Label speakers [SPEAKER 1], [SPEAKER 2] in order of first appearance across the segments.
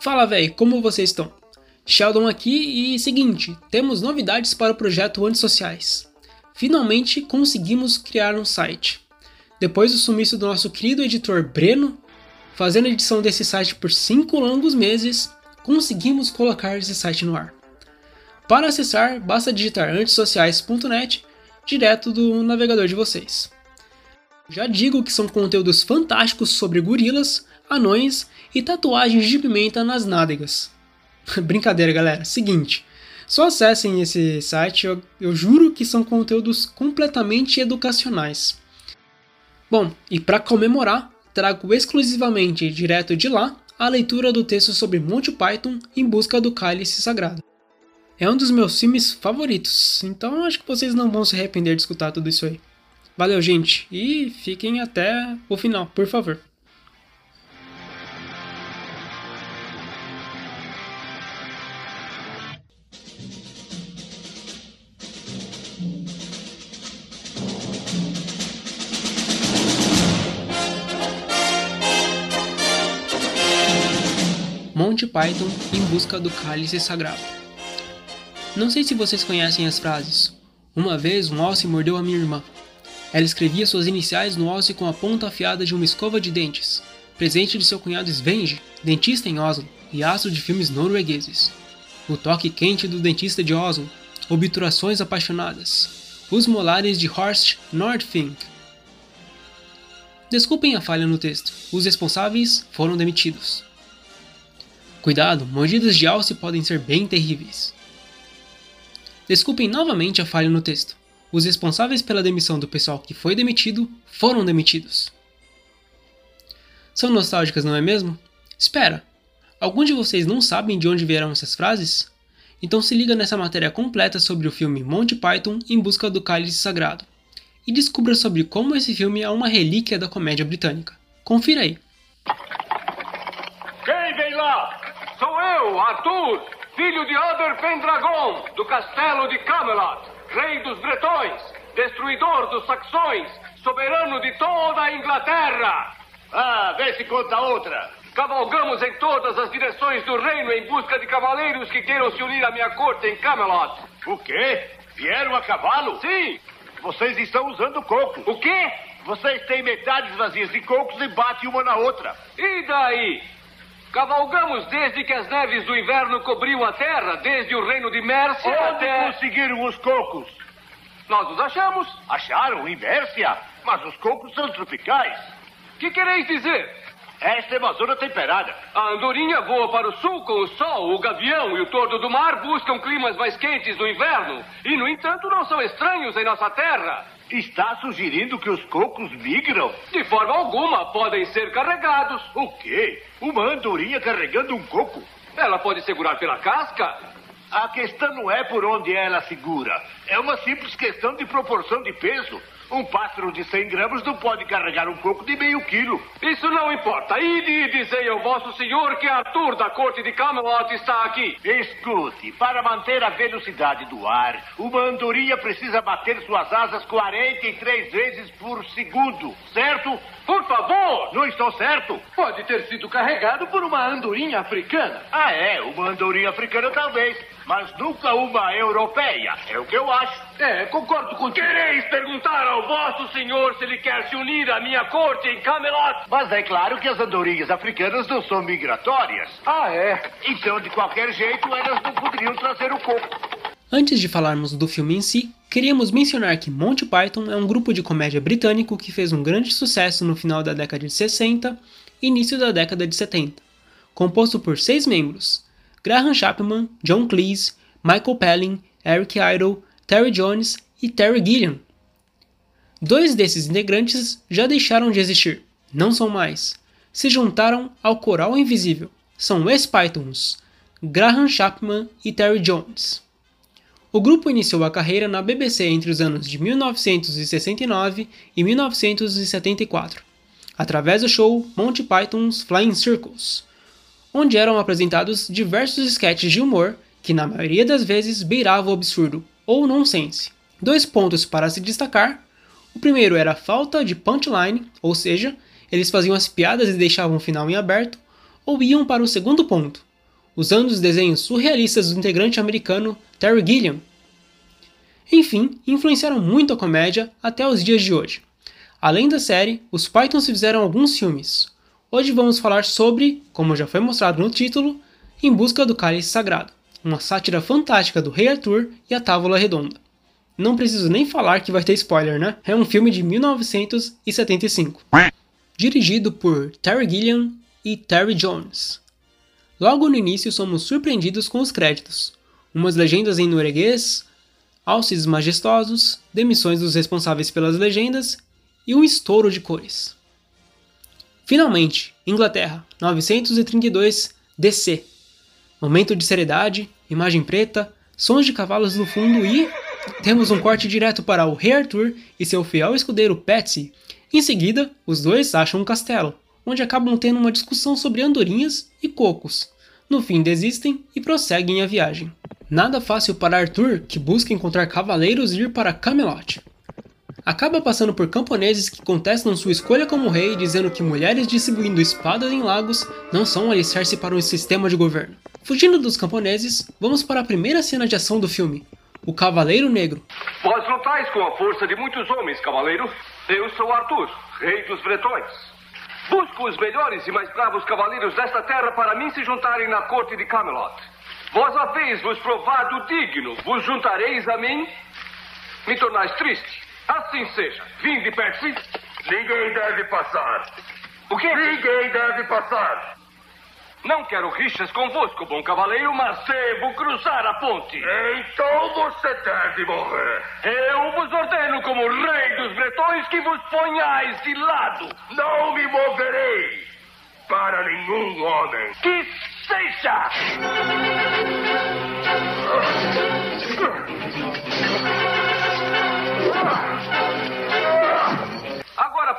[SPEAKER 1] Fala véi, como vocês estão? Sheldon aqui e seguinte, temos novidades para o projeto Antissociais. Finalmente conseguimos criar um site. Depois do sumiço do nosso querido editor Breno, fazendo a edição desse site por 5 longos meses, conseguimos colocar esse site no ar. Para acessar, basta digitar antissociais.net direto do navegador de vocês. Já digo que são conteúdos fantásticos sobre gorilas, anões e tatuagens de pimenta nas nádegas. Brincadeira, galera. Seguinte, só acessem esse site, eu, eu juro que são conteúdos completamente educacionais. Bom, e para comemorar, trago exclusivamente direto de lá a leitura do texto sobre Monty Python em busca do cálice sagrado. É um dos meus filmes favoritos, então acho que vocês não vão se arrepender de escutar tudo isso aí. Valeu, gente, e fiquem até o final, por favor. Monty Python em busca do cálice sagrado. Não sei se vocês conhecem as frases. Uma vez um alce mordeu a minha irmã. Ela escrevia suas iniciais no alce com a ponta afiada de uma escova de dentes, presente de seu cunhado Svenge, dentista em Oslo e astro de filmes noruegueses. O toque quente do dentista de Oslo, obturações apaixonadas, os molares de Horst Nordfink. Desculpem a falha no texto, os responsáveis foram demitidos. Cuidado, mordidas de alce podem ser bem terríveis. Desculpem novamente a falha no texto. Os responsáveis pela demissão do pessoal que foi demitido foram demitidos. São nostálgicas, não é mesmo? Espera, algum de vocês não sabem de onde vieram essas frases? Então se liga nessa matéria completa sobre o filme Monty Python em busca do cálice sagrado e descubra sobre como esse filme é uma relíquia da comédia britânica. Confira aí.
[SPEAKER 2] Quem vem lá? Eu, Arthur, filho de Ader Pendragon, do castelo de Camelot, rei dos bretões, destruidor dos saxões, soberano de toda a Inglaterra.
[SPEAKER 3] Ah, vê se conta outra.
[SPEAKER 2] Cavalgamos em todas as direções do reino em busca de cavaleiros que queiram se unir à minha corte em Camelot.
[SPEAKER 3] O quê? Vieram a cavalo?
[SPEAKER 2] Sim!
[SPEAKER 3] Vocês estão usando cocos.
[SPEAKER 2] O quê?
[SPEAKER 3] Vocês têm metades vazias de cocos e batem uma na outra.
[SPEAKER 2] E daí? Cavalgamos desde que as neves do inverno cobriam a terra, desde o reino de Mércia
[SPEAKER 3] Onde
[SPEAKER 2] até...
[SPEAKER 3] conseguiram os cocos?
[SPEAKER 2] Nós os achamos.
[SPEAKER 3] Acharam em Mércia? Mas os cocos são tropicais.
[SPEAKER 2] Que quereis dizer?
[SPEAKER 3] Esta é uma zona temperada.
[SPEAKER 2] A andorinha voa para o sul com o sol, o gavião e o tordo do mar buscam climas mais quentes no inverno e, no entanto, não são estranhos em nossa terra.
[SPEAKER 3] Está sugerindo que os cocos migram?
[SPEAKER 2] De forma alguma, podem ser carregados.
[SPEAKER 3] O quê? Uma andorinha carregando um coco?
[SPEAKER 2] Ela pode segurar pela casca.
[SPEAKER 3] A questão não é por onde ela segura. É uma simples questão de proporção de peso. Um pássaro de 100 gramas não pode carregar um coco de meio quilo.
[SPEAKER 2] Isso não importa. Ide e dizei ao vosso senhor que Arthur da corte de Camelot está aqui.
[SPEAKER 3] Escute, para manter a velocidade do ar, uma andorinha precisa bater suas asas 43 vezes por segundo, certo?
[SPEAKER 2] Por favor!
[SPEAKER 3] Não estou certo?
[SPEAKER 2] Pode ter sido carregado por uma andorinha africana.
[SPEAKER 3] Ah, é, uma andorinha africana talvez, mas nunca uma europeia. É o que eu acho.
[SPEAKER 2] É, concordo contigo. Quereis perguntar ao vosso senhor se ele quer se unir à minha corte em Camelot?
[SPEAKER 3] Mas é claro que as andorinhas africanas não são migratórias.
[SPEAKER 2] Ah, é?
[SPEAKER 3] Então, de qualquer jeito, elas não poderiam trazer o coco.
[SPEAKER 1] Antes de falarmos do filme em si, queríamos mencionar que Monty Python é um grupo de comédia britânico que fez um grande sucesso no final da década de 60 e início da década de 70, composto por seis membros: Graham Chapman, John Cleese, Michael Palin, Eric Idle, Terry Jones e Terry Gilliam. Dois desses integrantes já deixaram de existir, não são mais. Se juntaram ao Coral Invisível. São ex-Pythons, Graham Chapman e Terry Jones. O grupo iniciou a carreira na BBC entre os anos de 1969 e 1974, através do show Monty Python's Flying Circles, onde eram apresentados diversos sketches de humor que, na maioria das vezes, beiravam o absurdo ou nonsense. Dois pontos para se destacar: o primeiro era a falta de punchline, ou seja, eles faziam as piadas e deixavam o final em aberto, ou iam para o segundo ponto, usando os desenhos surrealistas do integrante americano Terry Gilliam. Enfim, influenciaram muito a comédia até os dias de hoje. Além da série, os Pythons fizeram alguns filmes. Hoje vamos falar sobre, como já foi mostrado no título, Em Busca do Cálice Sagrado, uma sátira fantástica do Rei Arthur e a Távola Redonda. Não preciso nem falar que vai ter spoiler, né? É um filme de 1975. Dirigido por Terry Gilliam e Terry Jones. Logo no início somos surpreendidos com os créditos. Umas legendas em norueguês, alces majestosos, demissões dos responsáveis pelas legendas e um estouro de cores. Finalmente, Inglaterra, 932 DC. Momento de seriedade, imagem preta, sons de cavalos no fundo e temos um corte direto para o Rei Arthur e seu fiel escudeiro Patsy. Em seguida, os dois acham um castelo, onde acabam tendo uma discussão sobre andorinhas e cocos. No fim, desistem e prosseguem a viagem. Nada fácil para Arthur, que busca encontrar cavaleiros e ir para Camelot. Acaba passando por camponeses que contestam sua escolha como rei, dizendo que mulheres distribuindo espadas em lagos não são um alicerce para um sistema de governo. Fugindo dos camponeses, vamos para a primeira cena de ação do filme, o Cavaleiro Negro.
[SPEAKER 2] Vós lutais com a força de muitos homens, cavaleiro. Eu sou Arthur, rei dos bretões. Busco os melhores e mais bravos cavaleiros desta terra para mim se juntarem na corte de Camelot. Vós haveis vos provado digno, vos juntareis a mim, me tornais triste. Assim seja. Vinde, Percy.
[SPEAKER 3] Ninguém deve passar.
[SPEAKER 2] O quê?
[SPEAKER 3] Ninguém deve passar.
[SPEAKER 2] Não quero rixas convosco, bom cavaleiro, mas devo cruzar a ponte.
[SPEAKER 3] Então você deve morrer.
[SPEAKER 2] Eu vos ordeno como rei dos bretões que vos ponhais de lado.
[SPEAKER 3] Não me moverei para nenhum homem.
[SPEAKER 2] Que seja!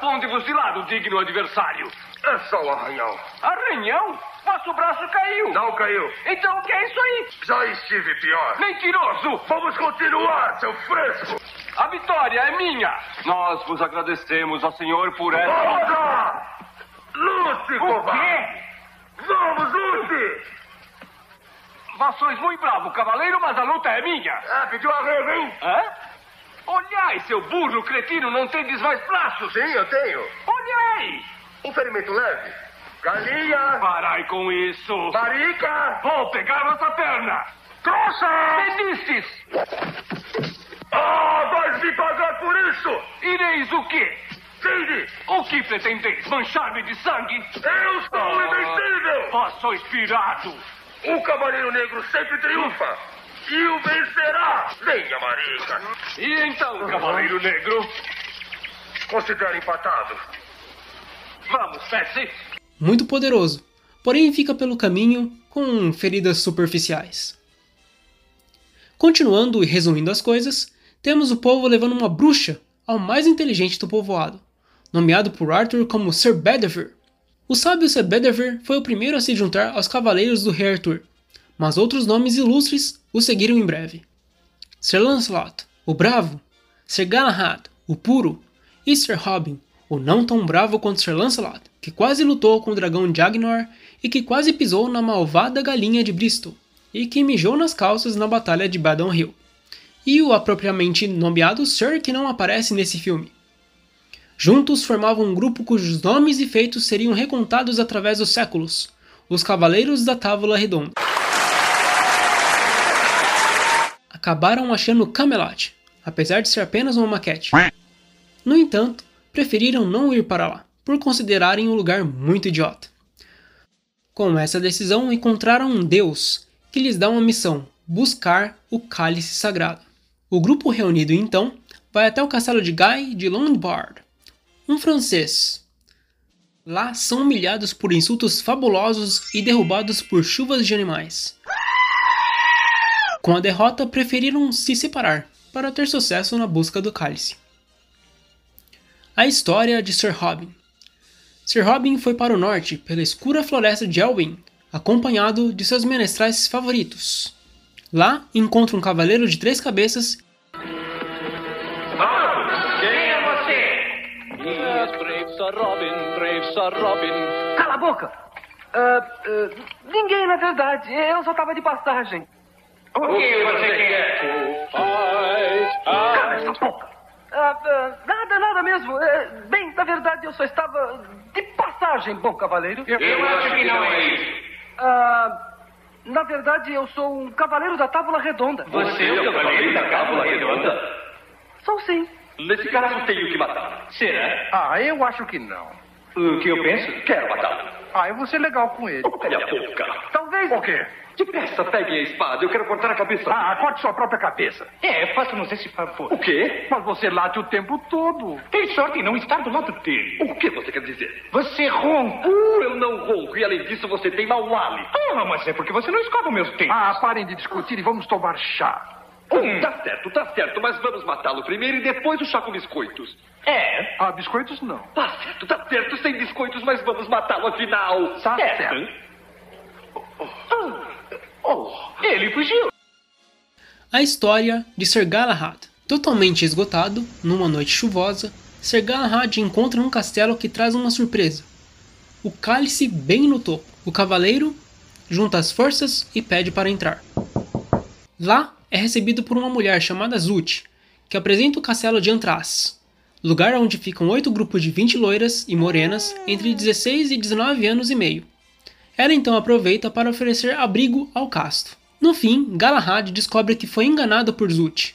[SPEAKER 2] Agora ponde-vos de lado, digno adversário.
[SPEAKER 3] É só um arranhão.
[SPEAKER 2] Arranhão? Vosso braço caiu.
[SPEAKER 3] Não caiu.
[SPEAKER 2] Então o que é isso aí?
[SPEAKER 3] Já estive pior.
[SPEAKER 2] Mentiroso!
[SPEAKER 3] Vamos continuar, seu fresco.
[SPEAKER 2] A vitória é minha. Nós vos agradecemos ao Senhor por essa...
[SPEAKER 3] Roda! Lute,
[SPEAKER 2] O
[SPEAKER 3] covarde. Vamos, lute.
[SPEAKER 2] Vós sois muito bravo, cavaleiro, mas a luta é minha.
[SPEAKER 3] É, pediu arrego, hein?
[SPEAKER 2] Hã? Olhai, seu burro cretino, não tendes mais braços.
[SPEAKER 3] Sim, eu tenho.
[SPEAKER 2] Olhai!
[SPEAKER 3] Um ferimento leve. Galinha.
[SPEAKER 2] Parai com isso.
[SPEAKER 3] Marica.
[SPEAKER 2] Vou pegar vossa perna.
[SPEAKER 3] Trouxa.
[SPEAKER 2] Pedistes!
[SPEAKER 3] Ah, vais me pagar por isso.
[SPEAKER 2] Ireis o quê?
[SPEAKER 3] Vinde.
[SPEAKER 2] O que pretendeis? Manchar-me de sangue?
[SPEAKER 3] Eu sou invencível.
[SPEAKER 2] Vós sois pirado.
[SPEAKER 3] O Cavaleiro Negro sempre triunfa. E o vencerá. Venha, Marica.
[SPEAKER 2] E então, cavaleiro negro?
[SPEAKER 3] Considere empatado.
[SPEAKER 2] Vamos, Percy.
[SPEAKER 1] Muito poderoso, porém fica pelo caminho com feridas superficiais. Continuando e resumindo as coisas, temos o povo levando uma bruxa ao mais inteligente do povoado, nomeado por Arthur como Sir Bedivere. O sábio Sir Bedivere foi o primeiro a se juntar aos cavaleiros do rei Arthur, mas outros nomes ilustres o seguiram em breve. Sir Lancelot, o bravo, Sir Galahad, o puro, e Sir Robin, o não tão bravo quanto Sir Lancelot, que quase lutou com o dragão Jagnor e que quase pisou na malvada galinha de Bristol, e que mijou nas calças na batalha de Badon Hill. E o apropriadamente nomeado Sir que não aparece nesse filme. Juntos formavam um grupo cujos nomes e feitos seriam recontados através dos séculos, os Cavaleiros da Távola Redonda. Acabaram achando Camelot, apesar de ser apenas uma maquete. No entanto, preferiram não ir para lá, por considerarem o lugar muito idiota. Com essa decisão, encontraram um deus que lhes dá uma missão: buscar o cálice sagrado. O grupo reunido então vai até o castelo de Guy de Lombard, um francês. Lá são humilhados por insultos fabulosos e derrubados por chuvas de animais. Com a derrota, preferiram se separar para ter sucesso na busca do cálice. A história de Sir Robin. Sir Robin foi para o norte pela escura floresta de Elwyn, acompanhado de seus menestrais favoritos. Lá encontra um cavaleiro de três cabeças
[SPEAKER 2] Quem é você?
[SPEAKER 4] Brave Sir Robin, brave Sir Robin.
[SPEAKER 5] Cala a boca!
[SPEAKER 4] Uh, uh, ninguém, na verdade. Eu só estava de passagem.
[SPEAKER 2] O que você quer?
[SPEAKER 4] Cala essa boca! Uh, nada, nada mesmo. bem, na verdade, eu só estava de passagem, bom cavaleiro.
[SPEAKER 2] Eu, eu acho que não é isso.
[SPEAKER 4] na verdade, eu sou um cavaleiro da Tábula Redonda.
[SPEAKER 2] Você é o cavaleiro da Tábula Redonda?
[SPEAKER 4] Sou sim.
[SPEAKER 2] Nesse caso, tenho que matar. Será?
[SPEAKER 5] Ah, eu acho que não.
[SPEAKER 2] O que eu penso? Quero matá-lo.
[SPEAKER 5] Ah, eu vou ser legal com ele.
[SPEAKER 2] Cale a boca.
[SPEAKER 4] Talvez.
[SPEAKER 5] O quê?
[SPEAKER 2] Depressa, pegue a espada. Eu quero cortar a cabeça.
[SPEAKER 5] Ah, corte sua própria cabeça.
[SPEAKER 2] É, faça-nos esse favor. O quê?
[SPEAKER 5] Mas você late o tempo todo.
[SPEAKER 2] Tem sorte em não estar do lado dele. O que você quer dizer?
[SPEAKER 5] Você ronca.
[SPEAKER 2] Uh, eu não ronco. E além disso, você tem mau hálito.
[SPEAKER 5] Ah, mas é porque você não escova meus dentes. Ah, parem de discutir e vamos tomar chá.
[SPEAKER 2] Hum. Tá certo, tá certo, mas vamos matá-lo primeiro e depois o chá com biscoitos.
[SPEAKER 5] É? Ah, biscoitos não.
[SPEAKER 2] Tá certo, tá certo, sem biscoitos, mas vamos matá-lo afinal.
[SPEAKER 5] Tá certo. certo.
[SPEAKER 2] Oh, oh, ele fugiu.
[SPEAKER 1] A história de Sir Galahad. Totalmente esgotado, numa noite chuvosa, Sir Galahad encontra um castelo que traz uma surpresa. O cálice bem no topo. O cavaleiro junta as forças e pede para entrar. Lá é recebido por uma mulher chamada Zut, que apresenta o castelo de Antras, lugar onde ficam oito grupos de 20 loiras e morenas entre 16 e 19 anos e meio. Ela então aproveita para oferecer abrigo ao casto. No fim, Galahad descobre que foi enganado por Zut.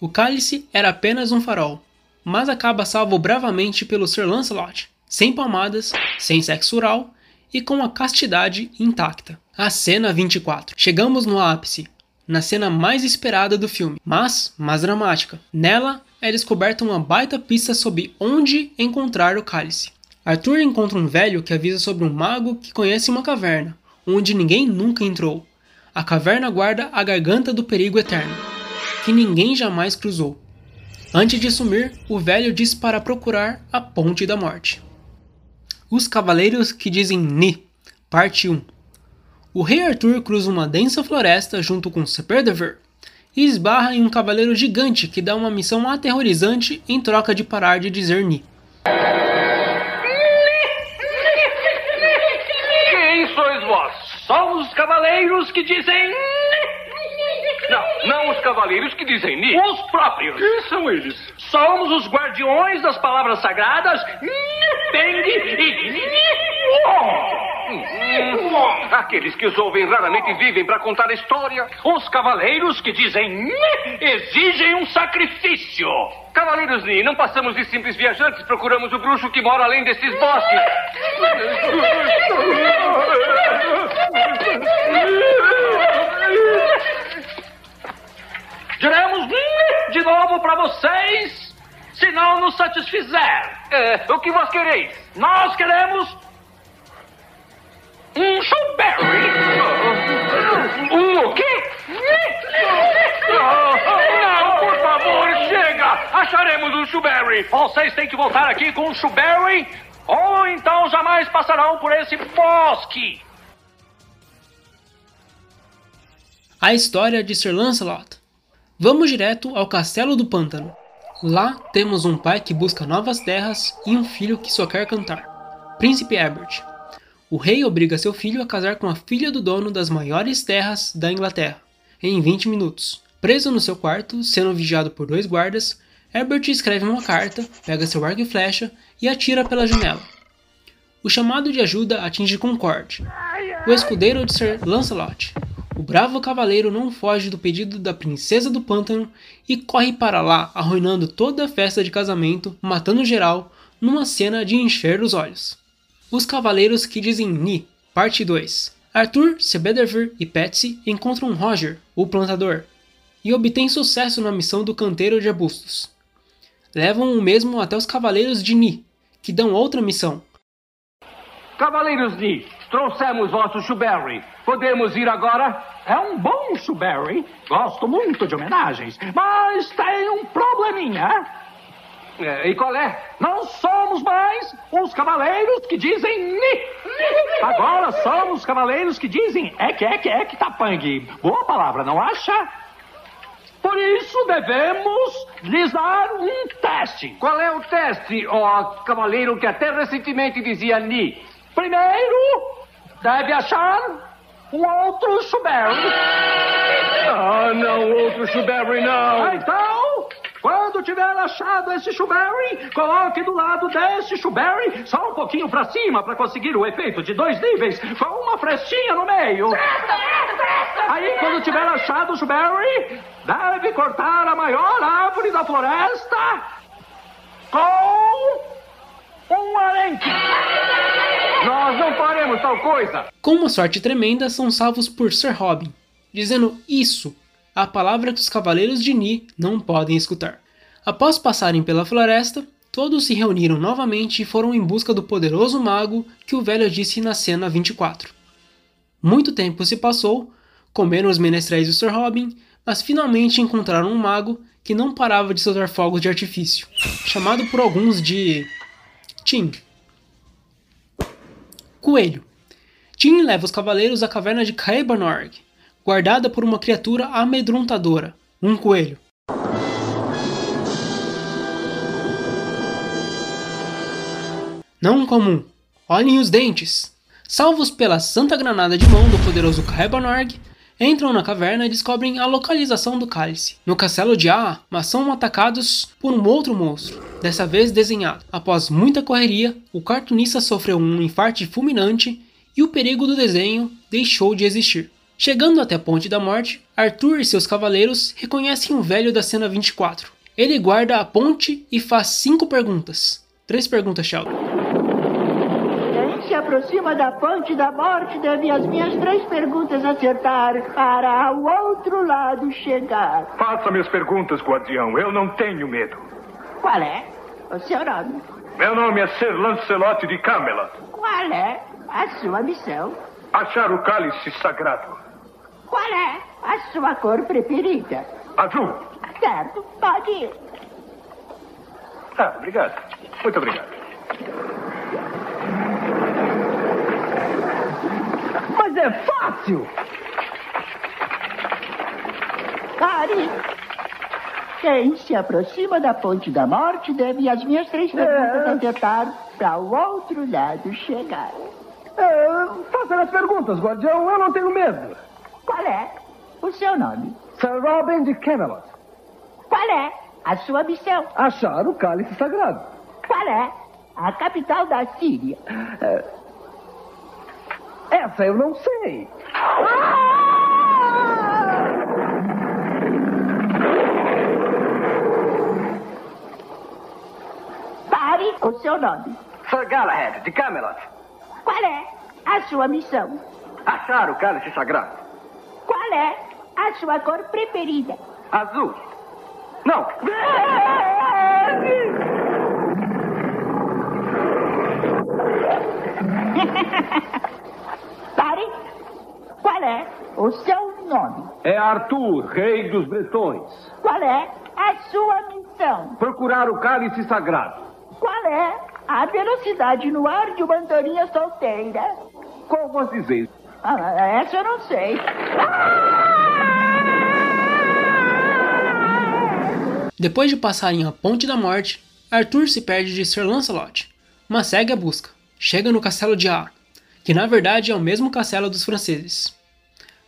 [SPEAKER 1] O cálice era apenas um farol, mas acaba salvo bravamente pelo Sir Lancelot, sem palmadas, sem sexo oral e com a castidade intacta. A cena 24. Chegamos no ápice, na cena mais esperada do filme, mas mais dramática. Nela é descoberta uma baita pista sobre onde encontrar o cálice. Arthur encontra um velho que avisa sobre um mago que conhece uma caverna, onde ninguém nunca entrou. A caverna guarda a garganta do perigo eterno, que ninguém jamais cruzou. Antes de sumir, o velho diz para procurar a Ponte da Morte. Os Cavaleiros que dizem Ni, parte 1 o rei Arthur cruza uma densa floresta junto com Serpederver e esbarra em um cavaleiro gigante que dá uma missão aterrorizante em troca de parar de dizer Ni.
[SPEAKER 2] Quem sois vós? Somos os cavaleiros que dizem não, não os cavaleiros que dizem Ni. Os próprios.
[SPEAKER 5] Quem são eles?
[SPEAKER 2] Somos os guardiões das palavras sagradas Peng e Aqueles que os ouvem raramente vivem para contar a história. Os cavaleiros que dizem exigem um sacrifício. Cavaleiros Ni, não passamos de simples viajantes, procuramos o bruxo que mora além desses bosques. Diremos de novo para vocês se não nos satisfizer. É, o que vós quereis? Nós queremos Um o quê? Não, por favor, chega! Acharemos um Showberry. Vocês têm que voltar aqui com um Showberry ou então jamais passarão por esse bosque.
[SPEAKER 1] A história de Sir Lancelot. Vamos direto ao Castelo do Pântano. Lá temos um pai que busca novas terras e um filho que só quer cantar. Príncipe Herbert. O rei obriga seu filho a casar com a filha do dono das maiores terras da Inglaterra, em 20 minutos. Preso no seu quarto, sendo vigiado por dois guardas, Herbert escreve uma carta, pega seu arco e flecha e atira pela janela. O chamado de ajuda atinge Concorde, o escudeiro de Sir Lancelot. O bravo cavaleiro não foge do pedido da princesa do pântano e corre para lá, arruinando toda a festa de casamento, matando geral, numa cena de encher os olhos. Os Cavaleiros que dizem Ni, parte 2. Arthur, Sebederver e Patsy encontram Roger, o plantador, e obtêm sucesso na missão do canteiro de arbustos. Levam o mesmo até os Cavaleiros de Ni, que dão outra missão.
[SPEAKER 2] Cavaleiros Ni, trouxemos vosso Shuberry. Podemos ir agora?
[SPEAKER 6] É um bom Shuberry. Gosto muito de homenagens, mas tem um probleminha.
[SPEAKER 2] É, e qual é?
[SPEAKER 6] Não somos mais os cavaleiros que dizem ni. Agora somos os cavaleiros que dizem ek, ek, ek, tapang. Boa palavra, não acha? Por isso devemos lhes dar um teste.
[SPEAKER 2] Qual é o teste, ó cavaleiro que até recentemente dizia ni?
[SPEAKER 6] Primeiro, deve achar um outro Shuberry.
[SPEAKER 2] Ah, não, outro Shuberry não.
[SPEAKER 6] Então, quando tiver achado esse Shuberry, coloque do lado desse Shuberry só um pouquinho para cima para conseguir o efeito de dois níveis, com uma frestinha no meio. Aí, quando tiver achado o Shuberry, deve cortar a maior árvore da floresta com um arenque.
[SPEAKER 2] Nós não faremos tal coisa.
[SPEAKER 1] Com uma sorte tremenda, são salvos por Sir Robin, dizendo isso, a palavra que os cavaleiros de Ni não podem escutar. Após passarem pela floresta, todos se reuniram novamente e foram em busca do poderoso mago que o velho disse na cena 24. Muito tempo se passou, comeram os menestréis do Sir Robin, mas finalmente encontraram um mago que não parava de soltar fogos de artifício, chamado por alguns de Tim. Coelho. Tim leva os cavaleiros à caverna de Caebanorg, guardada por uma criatura amedrontadora, um coelho. Não comum. Olhem os dentes. Salvos pela santa granada de mão do poderoso Caebanorg, entram na caverna e descobrem a localização do cálice. No castelo de A, mas são atacados por um outro monstro, dessa vez desenhado. Após muita correria, o cartunista sofreu um infarto fulminante e o perigo do desenho deixou de existir. Chegando até a Ponte da Morte, Arthur e seus cavaleiros reconhecem o velho da cena 24. Ele guarda a ponte e faz cinco perguntas. Três perguntas, Sheldon
[SPEAKER 7] se aproxima da ponte da morte deve as minhas três perguntas acertar para ao outro lado chegar.
[SPEAKER 2] Faça minhas perguntas, guardião. Eu não tenho medo.
[SPEAKER 7] Qual é o seu nome?
[SPEAKER 2] Meu nome é Sir Lancelot de Camelot.
[SPEAKER 7] Qual é a sua missão?
[SPEAKER 2] Achar o cálice sagrado.
[SPEAKER 7] Qual é a sua cor preferida?
[SPEAKER 2] Azul.
[SPEAKER 7] Certo, pode ir.
[SPEAKER 2] Ah, obrigado. Muito obrigado.
[SPEAKER 6] Mas é fácil!
[SPEAKER 7] Pare! Quem se aproxima da ponte da morte deve as minhas três perguntas acertar para o outro lado chegar.
[SPEAKER 6] É, faça as perguntas, guardião. Eu não tenho medo.
[SPEAKER 7] Qual é o seu nome?
[SPEAKER 6] Sir Robin de Camelot.
[SPEAKER 7] Qual é a sua missão?
[SPEAKER 6] Achar o cálice sagrado.
[SPEAKER 7] Qual é a capital da Síria?
[SPEAKER 6] Essa eu não sei.
[SPEAKER 7] Pare o seu nome.
[SPEAKER 4] Sir Galahad, de Camelot.
[SPEAKER 7] Qual é a sua missão?
[SPEAKER 4] Achar o cálice sagrado.
[SPEAKER 7] Qual é a sua cor preferida?
[SPEAKER 4] Azul. Não.
[SPEAKER 7] Pare. Qual é o seu nome?
[SPEAKER 3] É Arthur, rei dos bretões.
[SPEAKER 7] Qual é a sua missão?
[SPEAKER 3] Procurar o cálice sagrado.
[SPEAKER 7] Qual é a velocidade no ar de uma andorinha solteira?
[SPEAKER 3] Como dizer?
[SPEAKER 7] Ah, essa eu não sei.
[SPEAKER 1] Depois de passarem a Ponte da Morte, Arthur se perde de Sir Lancelot, mas segue a busca. Chega no castelo de A, que na verdade é o mesmo castelo dos franceses.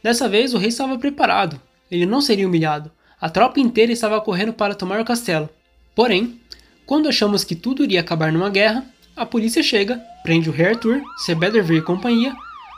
[SPEAKER 1] Dessa vez o rei estava preparado, ele não seria humilhado. A tropa inteira estava correndo para tomar o castelo. Porém, quando achamos que tudo iria acabar numa guerra, a polícia chega, prende o rei Arthur, Sir Bedivere e companhia,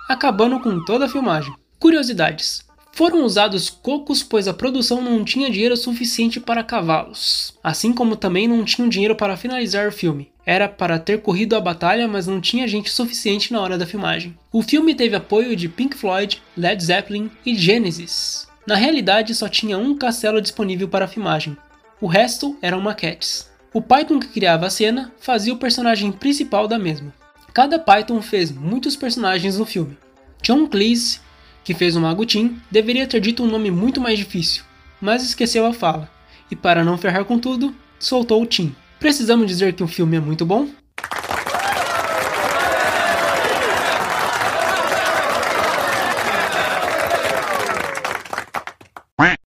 [SPEAKER 1] acabando com toda a filmagem. Curiosidades. Foram usados cocos pois a produção não tinha dinheiro suficiente para cavalos, assim como também não tinham dinheiro para finalizar o filme. Era para ter corrido a batalha, mas não tinha gente suficiente na hora da filmagem. O filme teve apoio de Pink Floyd, Led Zeppelin e Genesis. Na realidade, só tinha um castelo disponível para a filmagem. O resto eram maquetes. O Python que criava a cena fazia o personagem principal da mesma. Cada Python fez muitos personagens no filme. John Cleese, que fez o Mago Tim, deveria ter dito um nome muito mais difícil, mas esqueceu a fala, e para não ferrar com tudo, soltou o Tim. Precisamos dizer que o filme é muito bom?